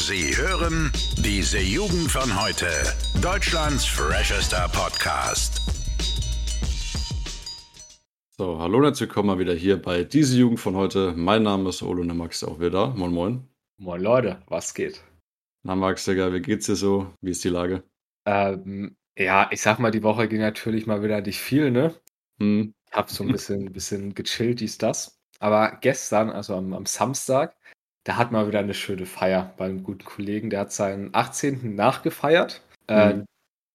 Sie hören diese Jugend von heute. Deutschlands freshester Podcast. So, hallo und herzlich willkommen mal wieder hier bei diese Jugend von heute. Mein Name ist Olo und der Max auch wieder. Moin, moin. Moin Leute, was geht? Na Max, Digga, wie geht's dir so? Wie ist die Lage? Ähm, ja, ich sag mal, die Woche ging natürlich mal wieder nicht viel, ne? Hm. Hab so ein bisschen, bisschen gechillt, dies, das. Aber gestern, also am, am Samstag, da hat man wieder eine schöne Feier bei einem guten Kollegen. Der hat seinen 18. nachgefeiert. Äh, Mhm.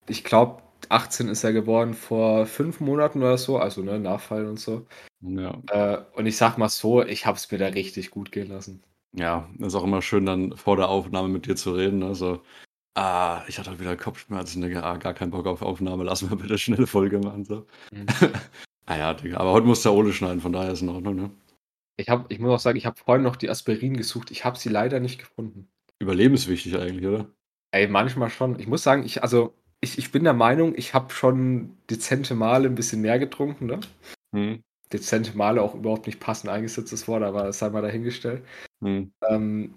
ich glaube, 18 ist er geworden vor fünf Monaten oder so, also ne, Nachfall und so. Ja. Äh, und ich sag mal so, ich hab's mir da richtig gut gehen lassen. Ja, ist auch immer schön, dann vor der Aufnahme mit dir zu reden. Ne? So, ah, ich hatte wieder Kopfschmerzen, Digga, ah, gar keinen Bock auf Aufnahme, lass mal bitte schnell Folge machen. So. Mhm. ah ja, Digga, aber heute muss der Ole schneiden, von daher ist in Ordnung, ne? Ich, hab, ich muss auch sagen, ich habe vorhin noch die Aspirin gesucht. Ich habe sie leider nicht gefunden. Überlebenswichtig eigentlich, oder? Ey, manchmal schon. Ich muss sagen, ich, also, ich, ich bin der Meinung, ich habe schon dezente Male ein bisschen mehr getrunken, ne? Hm. Dezente Male auch überhaupt nicht passend eingesetztes Wort, aber das sei mal dahingestellt. Hm. Ähm,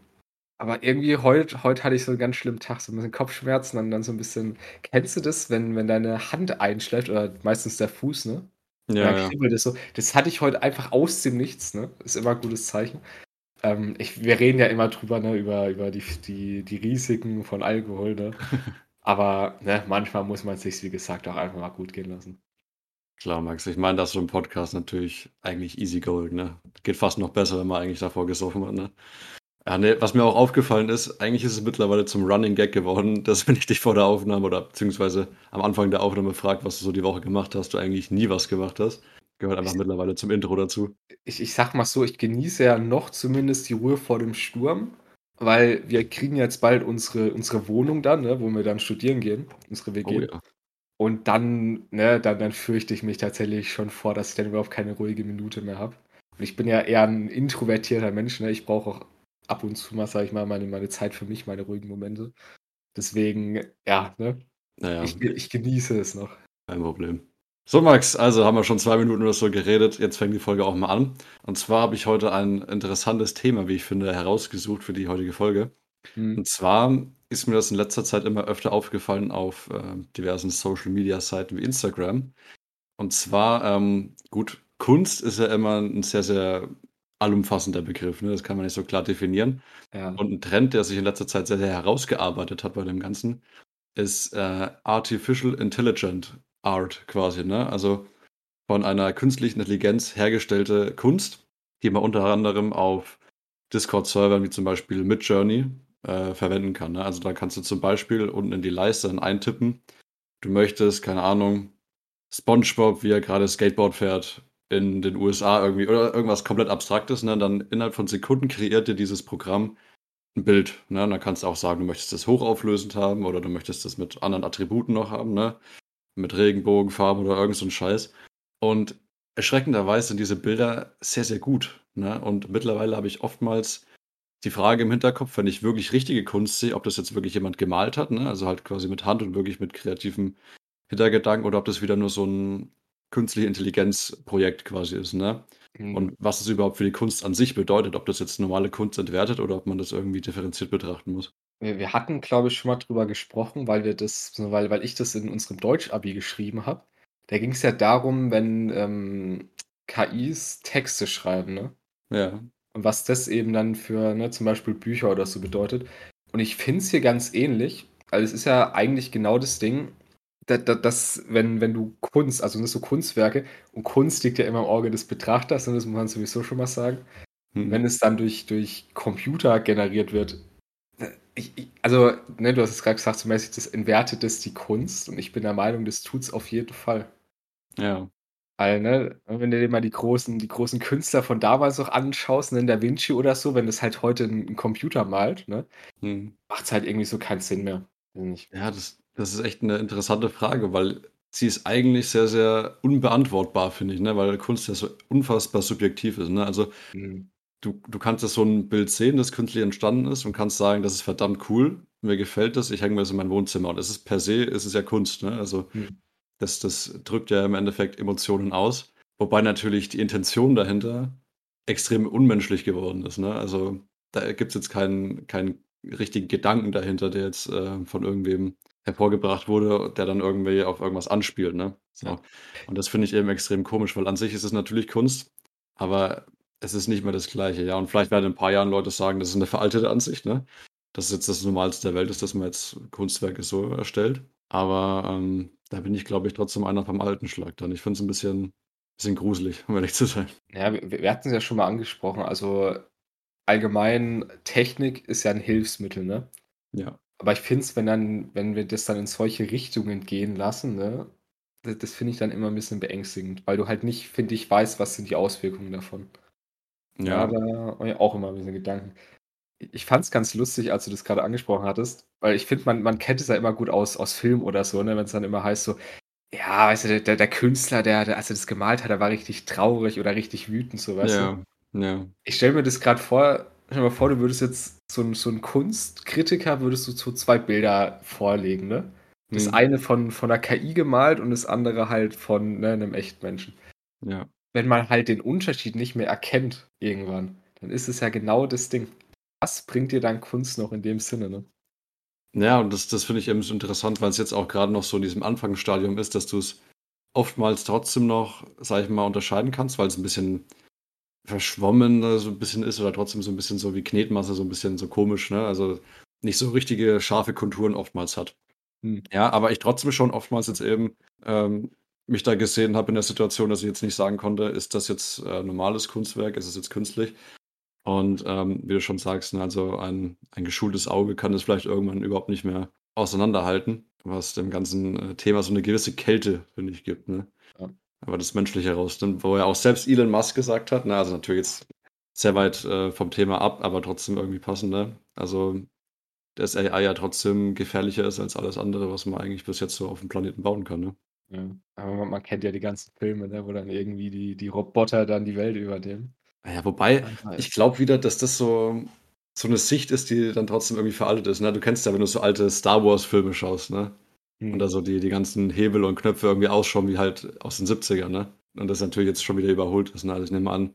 aber irgendwie heute heut hatte ich so einen ganz schlimmen Tag, so ein bisschen Kopfschmerzen und dann so ein bisschen. Kennst du das, wenn, wenn deine Hand einschläft oder meistens der Fuß, ne? Ja, Ja, ja. es so. Das hatte ich heute einfach aus dem Nichts, ne? Ist immer ein gutes Zeichen. Ähm, ich, wir reden ja immer drüber, ne, über, über die, die, die Risiken von Alkohol, ne? Aber ne, manchmal muss man es sich, wie gesagt, auch einfach mal gut gehen lassen. Klar, Max. Ich meine, das ist so ein Podcast natürlich eigentlich easy going, ne? Geht fast noch besser, wenn man eigentlich davor gesoffen hat, ne? Ja, ne, was mir auch aufgefallen ist, eigentlich ist es mittlerweile zum Running Gag geworden, dass wenn ich dich vor der Aufnahme oder beziehungsweise am Anfang der Aufnahme frage, was du so die Woche gemacht hast, du eigentlich nie was gemacht hast. Gehört einfach Ich- mittlerweile zum Intro dazu. Ich, ich sag mal so, ich genieße ja noch zumindest die Ruhe vor dem Sturm, weil wir kriegen jetzt bald unsere, unsere Wohnung dann, ne, wo wir dann studieren gehen, unsere WG. Oh ja. Und dann, ne, dann, dann fürchte ich mich tatsächlich schon vor, dass ich dann überhaupt keine ruhige Minute mehr habe. Und ich bin ja eher ein introvertierter Mensch, ne? Ich brauche auch ab und zu mal, sag ich mal, meine, meine Zeit für mich, meine ruhigen Momente. Deswegen, ja, ne? Naja, Ich, ich genieße es noch. kein Problem. So, Max, also haben wir schon zwei Minuten oder so geredet. Jetzt fängt die Folge auch mal an. Und zwar habe ich heute ein interessantes Thema, wie ich finde, herausgesucht für die heutige Folge. Hm. Und zwar ist mir das in letzter Zeit immer öfter aufgefallen auf äh, diversen Social Media Seiten wie Instagram. Und zwar, ähm, gut, Kunst ist ja immer ein sehr, sehr allumfassender Begriff. Ne? Das kann man nicht so klar definieren. Ja. Und ein Trend, der sich in letzter Zeit sehr, sehr herausgearbeitet hat bei dem Ganzen, ist äh, Artificial Intelligent Art quasi. Ne? Also von einer künstlichen Intelligenz hergestellte Kunst, die man unter anderem auf Discord-Servern wie zum Beispiel Midjourney äh, verwenden kann. Ne? Also da kannst du zum Beispiel unten in die Leiste dann eintippen, du möchtest, keine Ahnung, SpongeBob, wie er gerade Skateboard fährt in den USA irgendwie oder irgendwas komplett Abstraktes, ne? Dann innerhalb von Sekunden kreiert dir dieses Programm ein Bild. Ne? Und dann kannst du auch sagen, du möchtest das hochauflösend haben oder du möchtest das mit anderen Attributen noch haben, ne? Mit Regenbogenfarben oder irgend so ein Scheiß. Und erschreckenderweise sind diese Bilder sehr, sehr gut. Ne? Und mittlerweile habe ich oftmals die Frage im Hinterkopf, wenn ich wirklich richtige Kunst sehe, ob das jetzt wirklich jemand gemalt hat, ne? also halt quasi mit Hand und wirklich mit kreativem Hintergedanken oder ob das wieder nur so ein künstliche Intelligenzprojekt quasi ist. Ne? Hm. Und was es überhaupt für die Kunst an sich bedeutet, ob das jetzt normale Kunst entwertet oder ob man das irgendwie differenziert betrachten muss. Wir, wir hatten, glaube ich, schon mal drüber gesprochen, weil wir das, weil, weil ich das in unserem Deutsch-Abi geschrieben habe. Da ging es ja darum, wenn ähm, KIs Texte schreiben, ne? Ja. Und was das eben dann für, ne, zum Beispiel Bücher oder so bedeutet. Und ich finde es hier ganz ähnlich, weil es ist ja eigentlich genau das Ding, dass, dass wenn, wenn du Kunst, also das so Kunstwerke, und Kunst liegt ja immer im Auge des Betrachters, und das muss man sowieso schon mal sagen. Hm. Wenn es dann durch, durch Computer generiert wird, ich, ich, also, ne, du hast es gerade gesagt, so mäßig, das entwertet das die Kunst und ich bin der Meinung, das tut es auf jeden Fall. Ja. Weil, ne, wenn du dir mal die großen, die großen Künstler von damals noch anschaust, ne, Da Vinci oder so, wenn das halt heute ein, Computer malt, ne, Hm. macht es halt irgendwie so keinen Sinn mehr. Nicht. Ja, das, das ist echt eine interessante Frage, weil sie ist eigentlich sehr, sehr unbeantwortbar, finde ich, ne? weil Kunst ja so unfassbar subjektiv ist. Ne? Also Hm. du, du kannst ja so ein Bild sehen, das künstlich entstanden ist und kannst sagen, das ist verdammt cool, mir gefällt das, ich hänge mir das in mein Wohnzimmer. Und es ist per se, es ist ja Kunst. Ne? Also Hm. das, das drückt ja im Endeffekt Emotionen aus. Wobei natürlich die Intention dahinter extrem unmenschlich geworden ist. Ne? Also da gibt es jetzt keinen, keinen richtigen Gedanken dahinter, der jetzt äh, von irgendwem hervorgebracht wurde, der dann irgendwie auf irgendwas anspielt, ne? So. Ja. Und das finde ich eben extrem komisch, weil an sich ist es natürlich Kunst, aber es ist nicht mehr das Gleiche, ja. Und vielleicht werden in ein paar Jahren Leute sagen, das ist eine veraltete Ansicht, ne? Dass es jetzt das Normalste der Welt ist, dass man jetzt Kunstwerke so erstellt. Aber ähm, da bin ich, glaube ich, trotzdem einer vom alten Schlag dann. Ich finde es ein bisschen, bisschen gruselig, um ehrlich zu sein. Ja, wir, wir hatten es ja schon mal angesprochen. Also allgemein, Technik ist ja ein Hilfsmittel, ne? Ja. Aber ich finde es, wenn dann, wenn wir das dann in solche Richtungen gehen lassen, ne, das, das finde ich dann immer ein bisschen beängstigend, weil du halt nicht, finde ich, weißt, was sind die Auswirkungen davon. Ja, Ja. da auch immer ein bisschen Gedanken. Ich fand es ganz lustig, als du das gerade angesprochen hattest, weil ich finde, man, man kennt es ja immer gut aus, aus Film oder so, ne, wenn es dann immer heißt so, ja, weißt du, der, der, Künstler, der, der, als er das gemalt hat, der war richtig traurig oder richtig wütend, so, weißt du. Ja. Ja. Ich stelle mir das gerade vor, stell dir mal vor, du würdest jetzt so ein, so ein Kunstkritiker, würdest du so zwei Bilder vorlegen, ne? Das Hm. eine von, von einer KI gemalt und das andere halt von ne, einem echten Menschen. Ja. Wenn man halt den Unterschied nicht mehr erkennt irgendwann, dann ist es ja genau das Ding. Was bringt dir dann Kunst noch in dem Sinne, ne? Ja, und das, das finde ich eben so interessant, weil es jetzt auch gerade noch so in diesem Anfangsstadium ist, dass du es oftmals trotzdem noch, sag ich mal, unterscheiden kannst, weil es ein bisschen verschwommen so ein bisschen ist oder trotzdem so ein bisschen so wie Knetmasse, so ein bisschen so komisch, ne? Also nicht so richtige scharfe Konturen oftmals hat. Hm. Ja, aber ich trotzdem schon oftmals jetzt eben ähm, mich da gesehen habe in der Situation, dass ich jetzt nicht sagen konnte, ist das jetzt äh, normales Kunstwerk, ist es jetzt künstlich? Und ähm, wie du schon sagst, ne, also ein, ein geschultes Auge kann es vielleicht irgendwann überhaupt nicht mehr auseinanderhalten, was dem ganzen äh, Thema so eine gewisse Kälte, finde ich, gibt. Ne? Ja. Aber das Menschliche rausnimmt, wo ja auch selbst Elon Musk gesagt hat, ne, also natürlich jetzt sehr weit äh, vom Thema ab, aber trotzdem irgendwie passend, ne? Also, dass AI ja trotzdem gefährlicher ist als alles andere, was man eigentlich bis jetzt so auf dem Planeten bauen kann, ne? Ja. Aber man, man kennt ja die ganzen Filme, ne, wo dann irgendwie die, die Roboter dann die Welt übernehmen. Ja, wobei, ich glaube wieder, dass das so, so eine Sicht ist, die dann trotzdem irgendwie veraltet ist. Ne? Du kennst ja, wenn du so alte Star Wars-Filme schaust, ne? Und Hm. da so die, die ganzen Hebel und Knöpfe irgendwie ausschauen wie halt aus den 70ern, ne? Und das natürlich jetzt schon wieder überholt ist. Ne? Also ich nehme an,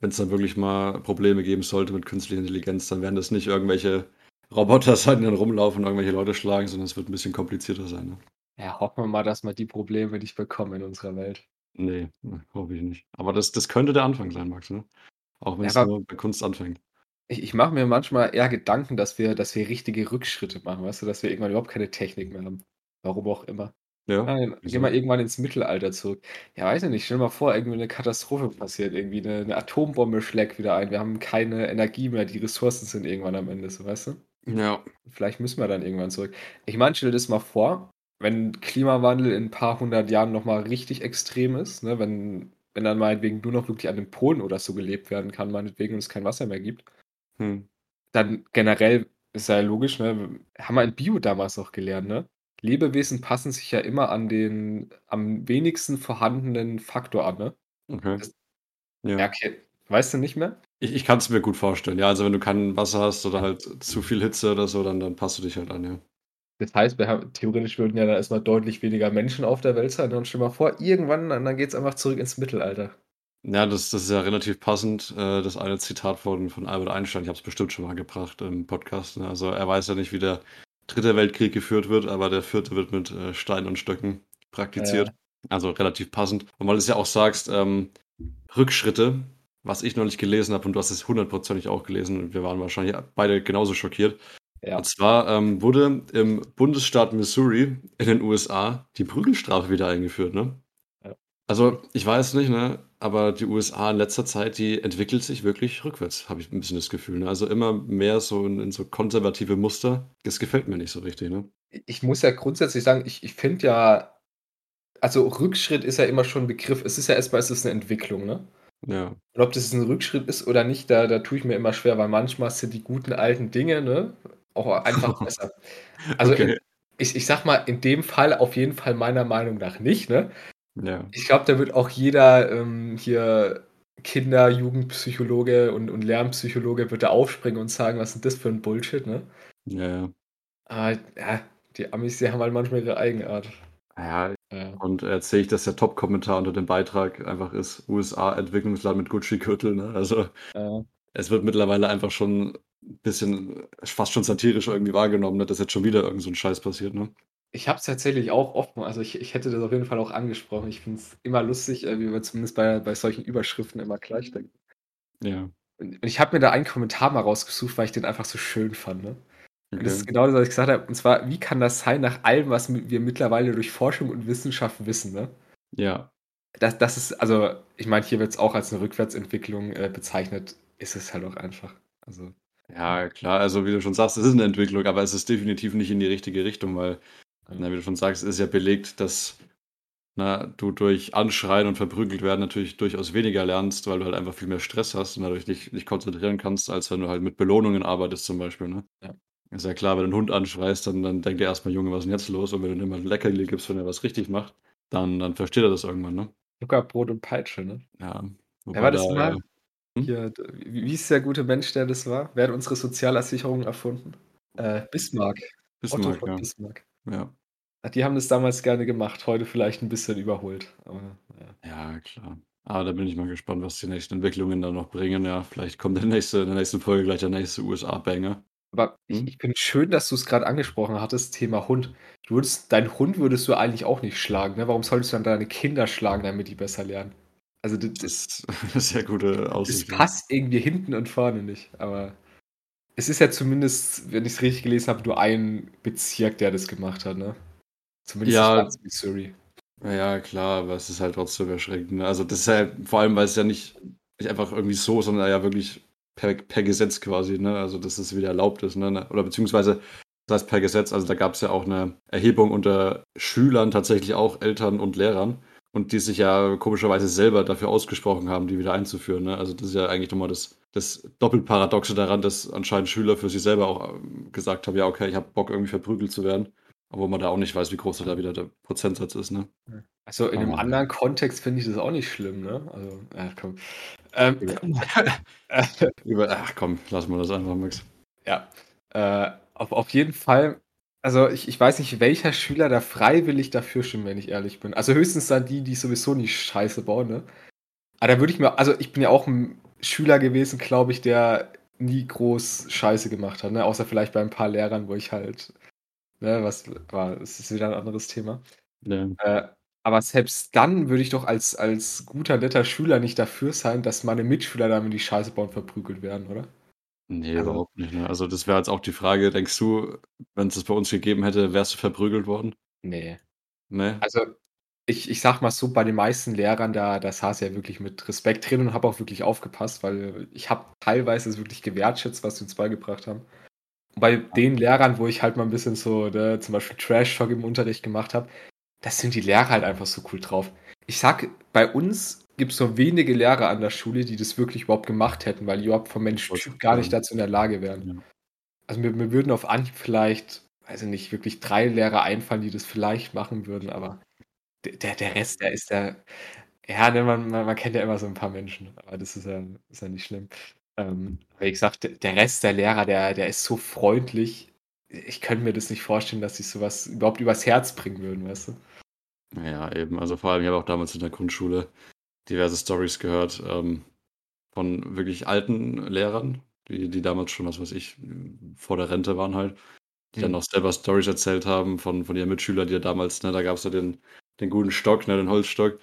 wenn es dann wirklich mal Probleme geben sollte mit künstlicher Intelligenz, dann werden das nicht irgendwelche Roboter sein, die dann rumlaufen und irgendwelche Leute schlagen, sondern es wird ein bisschen komplizierter sein. Ne? Ja, hoffen wir mal, dass wir die Probleme nicht bekommen in unserer Welt. Nee, ne, hoffe ich nicht. Aber das, das könnte der Anfang sein, Max, ne? Auch wenn Ja, es aber nur bei Kunst anfängt. ich, ich mache mir manchmal eher Gedanken, dass wir, dass wir richtige Rückschritte machen, weißt du, dass wir irgendwann überhaupt keine Technik mehr haben. Warum auch immer. Ja, gehen wieso? wir irgendwann ins Mittelalter zurück. Ja, weiß ich nicht. Stell dir mal vor, irgendwie eine Katastrophe passiert. Irgendwie eine, eine Atombombe schlägt wieder ein. Wir haben keine Energie mehr. Die Ressourcen sind irgendwann am Ende, so weißt du? Ja, Vielleicht müssen wir dann irgendwann zurück. Ich meine, stell dir das mal vor, wenn Klimawandel in ein paar hundert Jahren nochmal richtig extrem ist, ne? wenn, wenn dann meinetwegen nur noch wirklich an den Polen oder so gelebt werden kann, meinetwegen, und es kein Wasser mehr gibt, hm. dann generell ist ja logisch, ne? Haben wir in Bio damals auch gelernt, ne? Lebewesen passen sich ja immer an den am wenigsten vorhandenen Faktor an, ne? Okay. Das, Ja. ja, okay. Weißt du nicht mehr? Ich, ich kann es mir gut vorstellen. Ja, also wenn du kein Wasser hast oder halt zu viel Hitze oder so, dann, dann passt du dich halt an, ja. Das heißt, wir haben, theoretisch würden ja dann erstmal deutlich weniger Menschen auf der Welt sein. Und stell mal vor, irgendwann, dann, dann geht es einfach zurück ins Mittelalter. Ja, das, das ist ja relativ passend. Äh, das eine Zitat von, von Albert Einstein, ich habe es bestimmt schon mal gebracht im Podcast. Ne? Also er weiß ja nicht, wie der dritte Weltkrieg geführt wird, aber der vierte wird mit äh, Steinen und Stöcken praktiziert. Ja. Also relativ passend. Und weil du es ja auch sagst, ähm, Rückschritte, was ich neulich gelesen habe, und du hast es hundertprozentig auch gelesen, und wir waren wahrscheinlich beide genauso schockiert. Ja. Und zwar ähm, wurde im Bundesstaat Missouri in den USA die Prügelstrafe wieder eingeführt, ne? Ja. Also, ich weiß nicht, ne? Aber die USA in letzter Zeit, die entwickelt sich wirklich rückwärts, habe ich ein bisschen das Gefühl. Ne? Also immer mehr so in, in so konservative Muster. Das gefällt mir nicht so richtig, ne? Ich muss ja grundsätzlich sagen, ich, ich finde ja, also Rückschritt ist ja immer schon ein Begriff. Es ist ja erstmal, es ist eine Entwicklung, ne? Ja. Und ob das ein Rückschritt ist oder nicht, da, da tue ich mir immer schwer, weil manchmal sind die guten alten Dinge, ne, auch einfach besser. Also Okay. in, ich, ich sag mal, in dem Fall auf jeden Fall meiner Meinung nach nicht, ne? Ja. Ich glaube, da wird auch jeder ähm, hier Kinder-, Jugendpsychologe und, und Lernpsychologe wird da aufspringen und sagen, was ist denn das für ein Bullshit, ne? Ja, ja. Aber ja, die Amis, die haben halt manchmal ihre Eigenart. Ja, Ja. und jetzt sehe ich, dass der Top-Kommentar unter dem Beitrag einfach ist: USA Entwicklungsland mit Gucci-Gürtel, ne? Also. Ja. Es wird mittlerweile einfach schon bisschen fast schon satirisch irgendwie wahrgenommen, ne, dass jetzt schon wieder irgend so 'n Scheiß passiert, ne? Ich habe es tatsächlich auch oft mal also, ich ich hätte das auf jeden Fall auch angesprochen. Ich finde es immer lustig, äh, wie man zumindest bei bei solchen Überschriften immer gleich denkt. Ja. Und ich habe mir da einen Kommentar mal rausgesucht, weil ich den einfach so schön fand, ne? Und das ist Okay. genau das, was ich gesagt habe. Und zwar: „Wie kann das sein nach allem, was wir mittlerweile durch Forschung und Wissenschaft wissen“, ne? Ja. Das das ist also, ich meine, hier wird's auch als 'ne Rückwärtsentwicklung, äh, bezeichnet. Ist es halt auch einfach. Also Ja, klar, also, wie du schon sagst, es ist 'ne Entwicklung, aber es ist definitiv nicht in die richtige Richtung, weil. Na, wie du schon sagst, ist ja belegt, dass, na, du durch Anschreien und verprügelt werden natürlich durchaus weniger lernst, weil du halt einfach viel mehr Stress hast und dadurch dich nicht konzentrieren kannst, als wenn du halt mit Belohnungen arbeitest zum Beispiel, ne? Ja. Ist ja klar, wenn du 'n Hund anschreist, dann dann denkt er erst mal: „Junge, was ist 'n jetzt los?“ Und wenn du dem mal 'n Leckerli gibst, wenn er was richtig macht, dann dann versteht er das irgendwann, ne? Zucker, Brot und Peitsche, ne? Ja, Wer war da das noch mal? hm? Hier, d wie hieß der gute Mensch, der das war? Wer hat unsere Sozialversicherung erfunden? Äh, Bismarck. Otto Bismarck, von ja. Bismarck. Ja. Ah, die haben das damals gerne gemacht, heute vielleicht 'n bisschen überholt, aber ja. Ja, klar. Aber da bin ich mal gespannt, was die nächsten Entwicklungen dann noch bringen, ja. Vielleicht kommt der nächste in der nächsten Folge gleich der nächste USA-Banger. Aber ich Mhm. ich finde schön, dass du's grad angesprochen hattest, Thema Hund. Du würdest deinen Hund würdest du eigentlich auch nicht schlagen, ne? Warum solltest du dann deine Kinder schlagen, damit die besser lernen? Also, d d Das ist sehr gute das Aussicht, ja. passt irgendwie hinten und vorne nicht, aber es ist ja zumindest, wenn ich's richtig gelesen habe, nur ein Bezirk, der das gemacht hat, ne? Zumindest Ja. ganz Missouri. Ja, klar, aber es ist halt trotzdem erschreckend, ne? Also, das ist ja vor allem, weil's ja nicht nicht einfach irgendwie so, sondern ja wirklich per per Gesetz quasi, ne? Also, dass es wieder erlaubt ist, ne? Oder beziehungsweise was heißt per Gesetz? Also, da gab's ja auch 'ne Erhebung unter Schülern, tatsächlich auch Eltern und Lehrern und die sich ja komischerweise selber dafür ausgesprochen haben, die wieder einzuführen, ne? Also, das ist ja eigentlich noch mal das das Doppelparadoxe daran, dass anscheinend Schüler für sich selber auch, ähm, gesagt haben: „Ja, okay, ich habe Bock, irgendwie verprügelt zu werden.“ Obwohl man da auch nicht weiß, wie groß da wieder der Prozentsatz ist, ne? Also, in 'nem Aber anderen Kontext finde ich das auch nicht schlimm, ne? Also, ja, komm. Ähm, Über ach komm, lassen wir das einfach, Max. Ja, äh, auf auf jeden Fall also, ich ich weiß nicht, welcher Schüler da freiwillig dafür stimmt, wenn ich ehrlich bin. Also, höchstens dann die, die sowieso nie Scheiße bauen, ne? Aber da würde ich mir also, ich bin ja auch 'n Schüler gewesen, glaube ich, der nie groß Scheiße gemacht hat, ne? Außer vielleicht bei 'n paar Lehrern, wo ich halt ne, was war das ist wieder 'n anderes Thema. Ja. Äh, aber selbst dann würde ich doch als als guter, netter Schüler nicht dafür sein, dass meine Mitschüler dann, wenn die Scheiße bauen, verprügelt werden, oder? Ne, Also überhaupt nicht, ne? Also, das wäre jetzt auch die Frage, denkst du, wenn's das bei uns gegeben hätte, wärst du verprügelt worden? Ne. Ne? Also, ich ich sage mal so, bei den meisten Lehrern, da da saß ja wirklich mit Respekt drin und habe auch wirklich aufgepasst, weil ich habe teilweise es wirklich gewertschätzt, was sie uns beigebracht haben. Bei den Lehrern, wo ich halt mal 'n bisschen so, ne, zum Beispiel Trash Talk im Unterricht gemacht habe, da sind die Lehrer halt einfach so cool drauf. Ich sage, bei uns gibt's nur wenige Lehrer an der Schule, die das wirklich überhaupt gemacht hätten, weil die überhaupt vom grad gar nicht dazu in der Lage wären. Ja. Also, mir mir würden auf Anhieb vielleicht, weiß ich nicht, wirklich 3 Lehrer einfallen, die das vielleicht machen würden, aber der der Rest, der ist ja ja, ne, man man man kennt ja immer so 'n paar Menschen, aber das ist ja ist ja nicht schlimm. Ähm, wie gesagt, der Rest der Lehrer, der der ist so freundlich. Ich könnte mir das nicht vorstellen, dass sie so was überhaupt übers Herz bringen würden, weißt du? Ja, eben. Also, vor allem, ich habe auch damals in der Grundschule diverse Storys gehört, ähm, von wirklich alten Lehrern, die die damals schon, was weiß ich, vor der Rente waren halt, die dann Mhm. auch selber Storys erzählt haben von von ihren Mitschülern, die ja damals ne, da gab's ja den den guten Stock, ne, den Holzstock,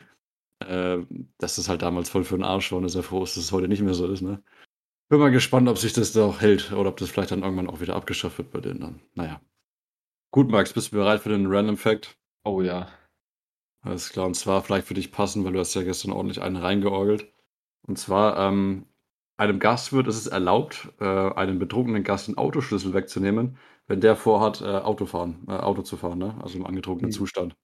äh, dass das halt damals voll für 'n Arsch war und er sehr froh ist, dass es heute nicht mehr so ist, ne? Bin mal gespannt, ob sich das da auch hält oder ob das vielleicht dann irgendwann auch wieder abgeschafft wird bei denen dann. Na ja. Gut, Max, bist du bereit für den Random Fact? Oh ja. Alles klar, und zwar vielleicht für dich passend, weil du hast ja gestern ordentlich einen reingeorgelt. Und zwar, ähm, einem Gastwirt ist es erlaubt, äh, einem betrunkenen Gast den Autoschlüssel wegzunehmen, wenn der vorhat, äh, Auto fahren äh, Auto zu fahren, ne, also im angetrunkenen Mhm. Zustand.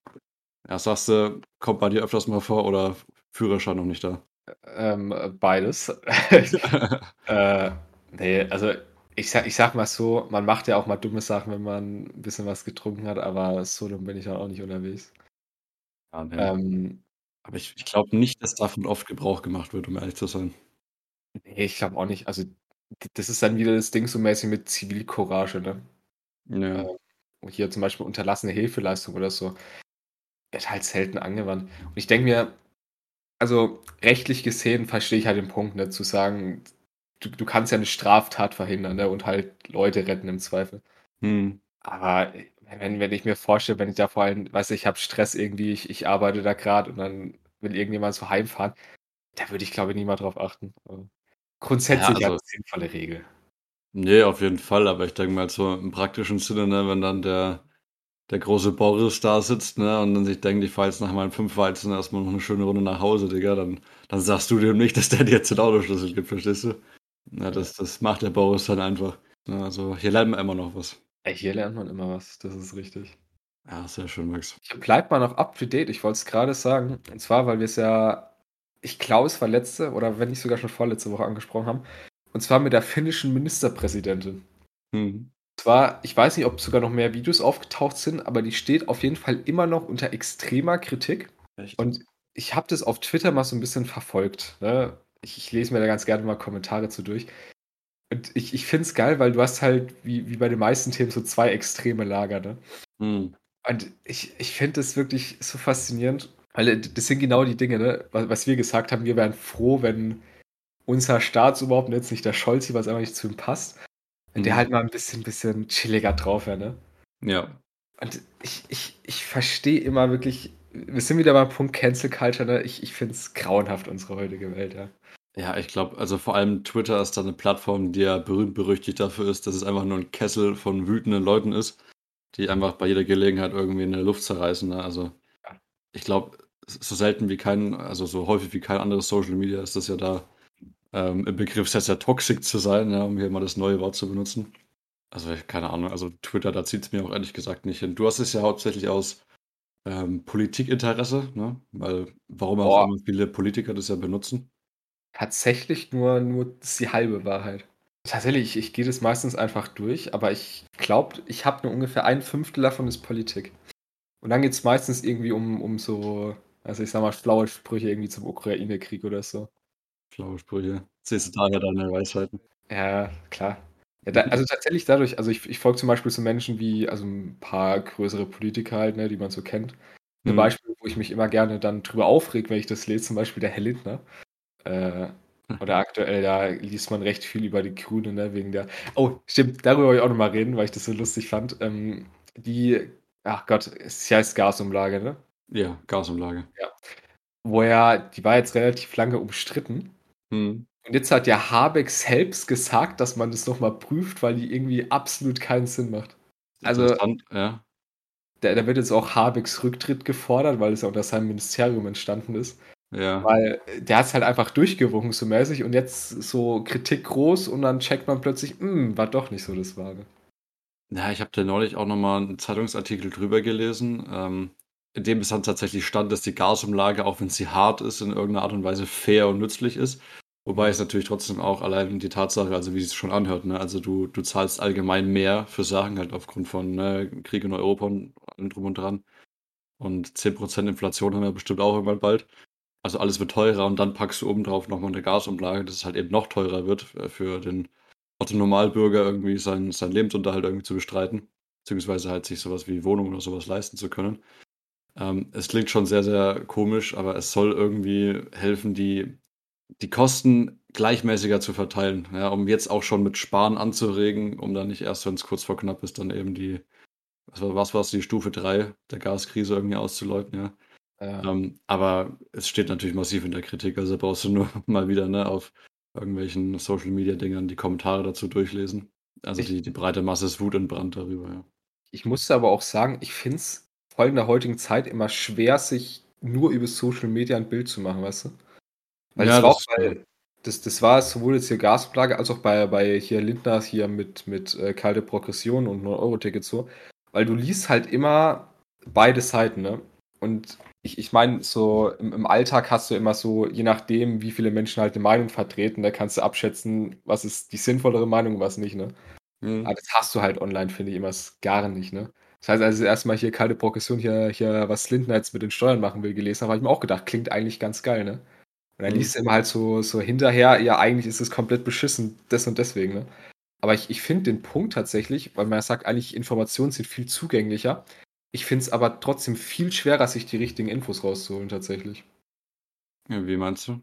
Ja, sagst du, kommt bei dir öfters mal vor oder Führerschein noch nicht da? Ähm, beides. Äh, ne, also, ich sage ich sage mal so, man macht ja auch mal dumme Sachen, wenn man 'n bisschen was getrunken hat, aber so dumm bin ich dann auch nicht unterwegs. Ja, ne. Ähm Aber ich ich glaube nicht, dass davon oft Gebrauch gemacht wird, um ehrlich zu sein. Ne, ich glaube auch nicht. Also, das ist dann wieder das Ding so mäßig mit Zivilcourage, ne? Ja. Ähm, hier zum Beispiel unterlassene Hilfeleistung oder so, wird halt selten angewandt. Und ich denke mir also, rechtlich gesehen verstehe ich halt den Punkt, ne, zu sagen, du, du kannst ja eine Straftat verhindern ne? und halt Leute retten im Zweifel. Hm. Aber wenn, wenn ich mir vorstelle, wenn ich da vor allem, weiß ich, habe Stress irgendwie, ich, ich arbeite da gerade und dann will irgendjemand so heimfahren, da würde ich glaube ich nie mal drauf achten. Aber grundsätzlich Ja, eine also sinnvolle Regel. nee, auf jeden Fall, aber ich denke mal so im praktischen Sinne, ne, wenn dann der der große Boris da sitzt, ne, und dann sich denkt, ich fahre jetzt nach meinen fünf Weizen erstmal noch eine schöne Runde nach Hause, Digga, dann dann sagst du dem nicht, dass der dir jetzt den Autoschlüssel gibt, verstehst du? Ja, das das macht der Boris dann einfach. Also, hier lernt man immer noch was. Ey, hier lernt man immer was, das ist richtig. Ja, sehr schön, Max. Ich bleibe mal noch up to date, ich wollte es gerade sagen. Und zwar, weil wir es ja, ich glaube, es war letzte oder wenn nicht sogar schon vorletzte Woche angesprochen haben. Und zwar mit der finnischen Ministerpräsidentin. Mhm. Zwar, ich weiß nicht, ob sogar noch mehr Videos aufgetaucht sind, aber die steht auf jeden Fall immer noch unter extremer Kritik. Echt? Und ich habe das auf Twitter mal so ein bisschen verfolgt. Ne? Ich, ich lese mir da ganz gerne mal Kommentare zu durch. Und ich, ich finde es geil, weil du hast halt, wie, wie bei den meisten Themen, so zwei extreme Lager. Ne? Mhm. Und ich, ich finde das wirklich so faszinierend, weil das sind genau die Dinge, ne? was, was wir gesagt haben. Wir wären froh, wenn unser Staatsoberhaupt, und jetzt nicht der Scholz, was einfach nicht zu ihm passt, wenn der Mhm. halt mal ein bisschen, bisschen chilliger drauf wäre. Ne? Ja. Und ich, ich, ich verstehe immer wirklich, wir sind wieder beim Punkt Cancel Culture, ne? Ich, ich finde es grauenhaft, unsere heutige Welt, ja. Ja, ich glaube, also vor allem Twitter ist da eine Plattform, die ja berühmt berüchtigt dafür ist, dass es einfach nur ein Kessel von wütenden Leuten ist, die einfach bei jeder Gelegenheit irgendwie in der Luft zerreißen. Ne? Also ich glaube, so selten wie kein, also so häufig wie kein anderes Social Media ist das ja da ähm, im Begriff sehr, sehr toxisch zu sein, ja, um hier mal das neue Wort zu benutzen. Also keine Ahnung, also Twitter, da zieht es mir auch ehrlich gesagt nicht hin. Du hast es ja hauptsächlich aus ähm, Politikinteresse, ne? Weil warum auch Boah. immer viele Politiker das ja benutzen. Tatsächlich nur, nur das ist die halbe Wahrheit. Tatsächlich, ich, ich gehe das meistens einfach durch, aber ich glaube, ich habe nur ungefähr ein Fünftel davon ist Politik. Und dann geht es meistens irgendwie um, um so, also ich sag mal, schlaue Sprüche irgendwie zum Ukraine-Krieg oder so. Schlaue Sprüche. Siehst du daher deine Weisheiten? Ja, klar. Ja, da, also tatsächlich dadurch, also ich, ich folge zum Beispiel so Menschen wie, also ein paar größere Politiker halt, ne, die man so kennt. Ein Mhm. Beispiel, wo ich mich immer gerne dann drüber aufreg, wenn ich das lese, zum Beispiel der Herr Lindner. Äh, oder aktuell, da liest man recht viel über die Grünen, ne, wegen der. Oh, stimmt, darüber wollte ich auch nochmal reden, weil ich das so lustig fand. Ähm, die, ach Gott, es heißt Gasumlage, ne? Ja, Gasumlage. Wo er, die war jetzt relativ lange umstritten. Mhm. Und jetzt hat ja Habeck selbst gesagt, dass man das nochmal prüft, weil die irgendwie absolut keinen Sinn macht. Also, ja. da, da wird jetzt auch Habecks Rücktritt gefordert, weil es ja unter seinem Ministerium entstanden ist. Ja. Weil äh, der hat es halt einfach durchgewunken so mäßig und jetzt so Kritik groß und dann checkt man plötzlich, hm, war doch nicht so das Wahre. Ja, ich habe da neulich auch nochmal einen Zeitungsartikel drüber gelesen, ähm, in dem es dann tatsächlich stand, dass die Gasumlage, auch wenn sie hart ist, in irgendeiner Art und Weise fair und nützlich ist. Wobei es natürlich trotzdem auch allein die Tatsache, also wie es schon anhört, ne? Also du, du zahlst allgemein mehr für Sachen, halt aufgrund von ne, Krieg in Europa und allem drum und dran. Und 10% Inflation haben wir bestimmt auch irgendwann bald. Also alles wird teurer und dann packst du obendrauf nochmal eine Gasumlage, dass es halt eben noch teurer wird äh, für den Otto Normalbürger irgendwie seinen, seinen Lebensunterhalt irgendwie zu bestreiten, beziehungsweise halt sich sowas wie Wohnung oder sowas leisten zu können. Ähm, es klingt schon sehr, sehr komisch, aber es soll irgendwie helfen, die, die Kosten gleichmäßiger zu verteilen, ja, um jetzt auch schon mit Sparen anzuregen, um dann nicht erst, wenn es kurz vor knapp ist, dann eben die, was war was war's, die Stufe 3 der Gaskrise irgendwie auszuläuten, ja. Ja. Ähm, aber es steht natürlich massiv in der Kritik, also brauchst du nur mal wieder ne, auf irgendwelchen Social Media Dingern die Kommentare dazu durchlesen. Also die, die breite Masse ist wutentbrannt darüber, ja. Ich musste aber auch sagen, ich finde es vor allem in der heutigen Zeit immer schwer, sich nur über Social Media ein Bild zu machen, weißt du? Weil Ja, das war auch das- bei, das, das war sowohl jetzt hier Gasumlage als auch bei, bei hier Lindner hier mit, mit äh, kalte Progression und 9-Euro-Ticket so. Weil du liest halt immer beide Seiten, ne? Und ich, ich meine, so im, im Alltag hast du immer so, je nachdem, wie viele Menschen halt eine Meinung vertreten, da kannst du abschätzen, was ist die sinnvollere Meinung und was nicht, ne? Mhm. Aber das hast du halt online, finde ich, immer gar nicht, ne? Das heißt, als ich erstmal hier kalte Progression, hier, hier, was Lindner jetzt mit den Steuern machen will, gelesen habe, habe ich mir auch gedacht, klingt eigentlich ganz geil, ne? Und dann liest du immer halt so, so hinterher, ja, eigentlich ist es komplett beschissen, das und deswegen, ne? Aber ich, ich finde den Punkt tatsächlich, weil man sagt, eigentlich Informationen sind viel zugänglicher. Ich finde es aber trotzdem viel schwerer, sich die richtigen Infos rauszuholen, tatsächlich. ja. Wie meinst du?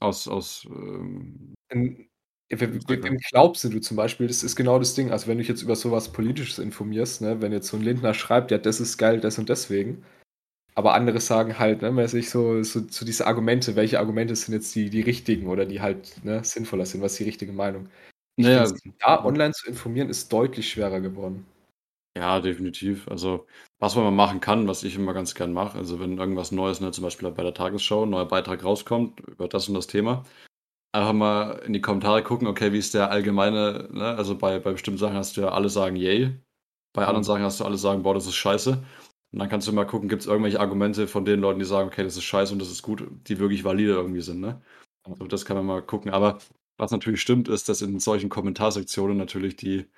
Aus, aus, ähm, Wem, wem glaubst du zum Beispiel? Das ist genau das Ding. Also, wenn du dich jetzt über sowas Politisches informierst, ne, wenn jetzt so ein Lindner schreibt, ja, das ist geil, das und deswegen. Aber andere sagen halt, ne, mäßig so, so, so diese Argumente, welche Argumente sind jetzt die, die richtigen oder die halt ne, sinnvoller sind, was ist die richtige Meinung? Ich Naja, finde, da online zu informieren, ist deutlich schwerer geworden. Ja, definitiv. Also, was man mal machen kann, was ich immer ganz gern mache, also wenn irgendwas Neues, ne, zum Beispiel bei der Tagesschau, ein neuer Beitrag rauskommt über das und das Thema, einfach mal in die Kommentare gucken, okay, wie ist der allgemeine, ne? Also bei, bei bestimmten Sachen hast du ja alle sagen yay, bei anderen Mhm. Sachen hast du alle sagen, boah, das ist scheiße. Und dann kannst du mal gucken, gibt es irgendwelche Argumente von den Leuten, die sagen, okay, das ist scheiße und das ist gut, die wirklich valide irgendwie sind, ne? So, das kann man mal gucken. Aber was natürlich stimmt, ist, dass in solchen Kommentarsektionen natürlich die,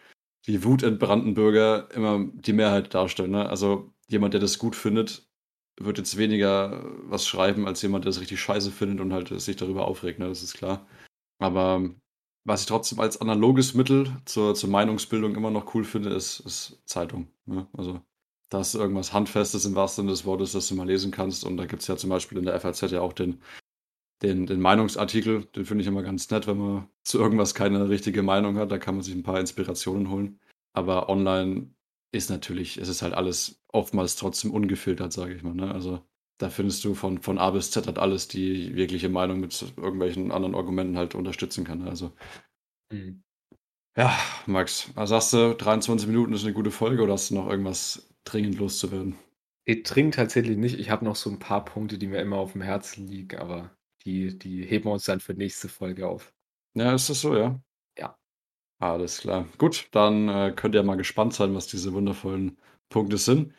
die wutentbrannten Bürger immer die Mehrheit darstellen. Ne? Also jemand, der das gut findet, wird jetzt weniger was schreiben, als jemand, der es richtig scheiße findet und halt sich darüber aufregt, ne? Das ist klar. Aber was ich trotzdem als analoges Mittel zur, zur Meinungsbildung immer noch cool finde, ist, ist Zeitung. Ne? Also da ist irgendwas Handfestes im wahrsten Sinne des Wortes, das du mal lesen kannst. Und da gibt es ja zum Beispiel in der FAZ ja auch den, den, den Meinungsartikel. Den finde ich immer ganz nett, wenn man zu irgendwas keine richtige Meinung hat. Da kann man sich ein paar Inspirationen holen. Aber online ist natürlich, es ist halt alles oftmals trotzdem ungefiltert, sage ich mal. Ne? Also da findest du von, von A bis Z halt alles die wirkliche Meinung mit irgendwelchen anderen Argumenten halt unterstützen kann. ne? Also Mhm. ja, Max, was sagst du, 23 Minuten ist eine gute Folge oder hast du noch irgendwas dringend loszuwerden? Ich trinke tatsächlich nicht. Ich habe noch so ein paar Punkte, die mir immer auf dem Herzen liegen, aber die, die heben wir uns dann für nächste Folge auf. Ja, ist das so, ja? Ja. Alles klar. Gut, dann äh, könnt ihr mal gespannt sein, was diese wundervollen Punkte sind.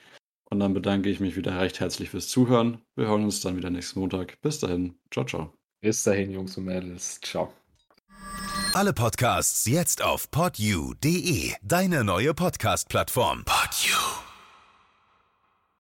Und dann bedanke ich mich wieder recht herzlich fürs Zuhören. Wir hören uns dann wieder nächsten Montag. Bis dahin. Ciao, ciao. Bis dahin, Jungs und Mädels. Ciao. Alle Podcasts jetzt auf podyou.de, deine neue Podcast-Plattform. Podyou.